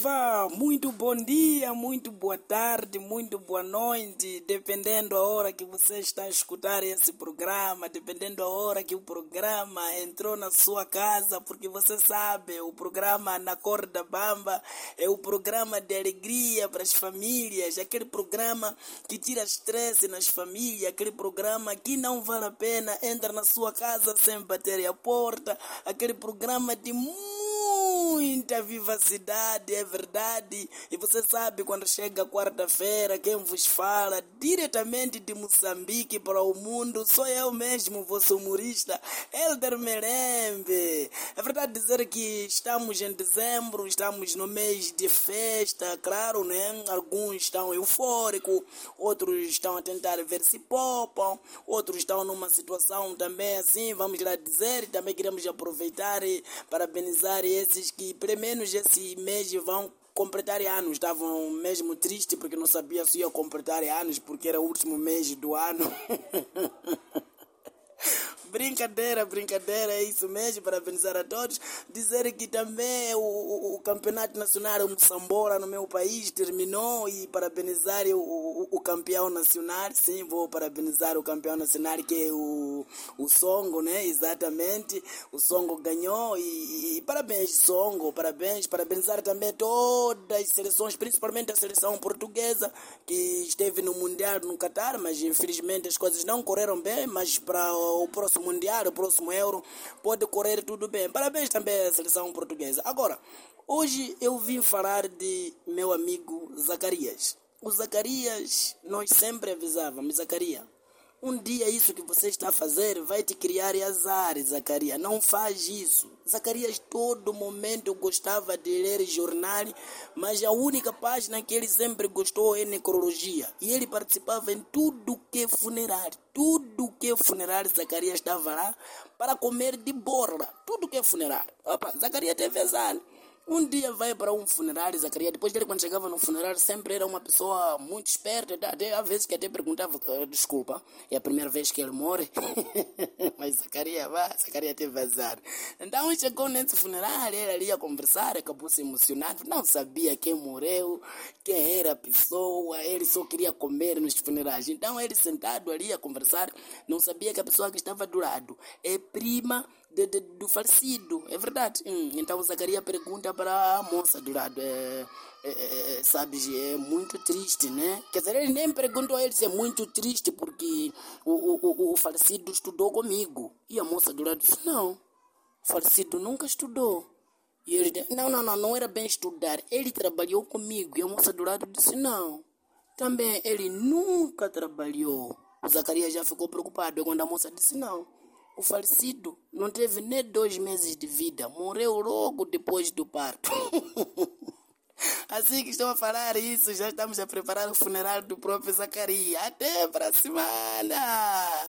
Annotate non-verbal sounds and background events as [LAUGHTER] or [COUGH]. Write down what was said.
Viva! Muito bom dia, muito boa tarde, muito boa noite, dependendo a hora que você está a escutar esse programa, dependendo a hora que o programa entrou na sua casa, porque você sabe, o programa Na Corda Bamba é o programa de alegria para as famílias, aquele programa que tira estresse nas famílias, aquele programa que não vale a pena, entra na sua casa sem bater a porta, aquele programa de muita vivacidade, é verdade. E você sabe quando chega quarta-feira, quem vos fala diretamente de Moçambique para o mundo, sou eu mesmo, vosso humorista, Elder Merembe. É verdade dizer que estamos em dezembro, estamos no mês de festa, claro, né? Alguns estão eufóricos, outros estão a tentar ver se popam, outros estão numa situação também assim, vamos lá dizer, e também queremos aproveitar e parabenizar esses que pelo menos esse mês vão completar anos. Estavam mesmo tristes porque não sabia se ia completar anos porque era o último mês do ano. [LAUGHS] Brincadeira, brincadeira, é isso mesmo, parabenizar a todos. Dizer que também o, o, o campeonato nacional, o Moçambola no meu país, terminou e parabenizar o, o, o, campeão nacional, sim, vou parabenizar o campeão nacional que é o, o Songo, né? Exatamente, o Songo ganhou e, e, parabéns, Songo, parabéns, parabenizar também todas as seleções, principalmente a seleção portuguesa que esteve no Mundial no Catar, mas infelizmente as coisas não correram bem, mas para o próximo Mundial, o próximo Euro, pode correr tudo bem. Parabéns também à seleção portuguesa. Agora, hoje eu vim falar de meu amigo Zacarias. O Zacarias, nós sempre avisávamos, Zacarias, um dia isso que você está a fazer vai te criar azar, Zacarias. Não faz isso. Zacarias todo momento gostava de ler jornal, mas a única página que ele sempre gostou é necrologia. E ele participava em tudo que é funerário. Tudo que é funerário, Zacarias estava lá para comer de borla. Tudo que é funerário. Opa, Zacarias teve azar. Um dia vai para um funerário, Zacarias. Depois dele, quando chegava no funerário, sempre era uma pessoa muito esperta. Até, às vezes que até perguntava: Desculpa, é a primeira vez que ele morre. [LAUGHS] Mas Zacarias, vá, Zacarias teve azar. Então chegou nesse funerário, ele ali a conversar, acabou se emocionando. Não sabia quem morreu, quem era a pessoa. Ele só queria comer nos funerais. Então ele sentado ali a conversar, não sabia que a pessoa que estava do lado é prima de, de, do falecido, é verdade. Hum, então Zacarias pergunta para a moça do lado, é, é, é, sabes, é muito triste, né? Quer dizer, ele nem perguntou a ele se é muito triste porque o, o, o, o falecido estudou comigo. E a moça do lado disse, não, o falecido nunca estudou. E ele disse, não, não, não, não era bem estudar. Ele trabalhou comigo. E a moça do lado disse, não, também ele nunca trabalhou. O Zacarias já ficou preocupado quando a moça disse, não. O falecido não teve nem dois meses de vida, morreu logo depois do parto. [LAUGHS] assim que estou a falar isso, já estamos a preparar o funeral do próprio Zacarias. Até para semana!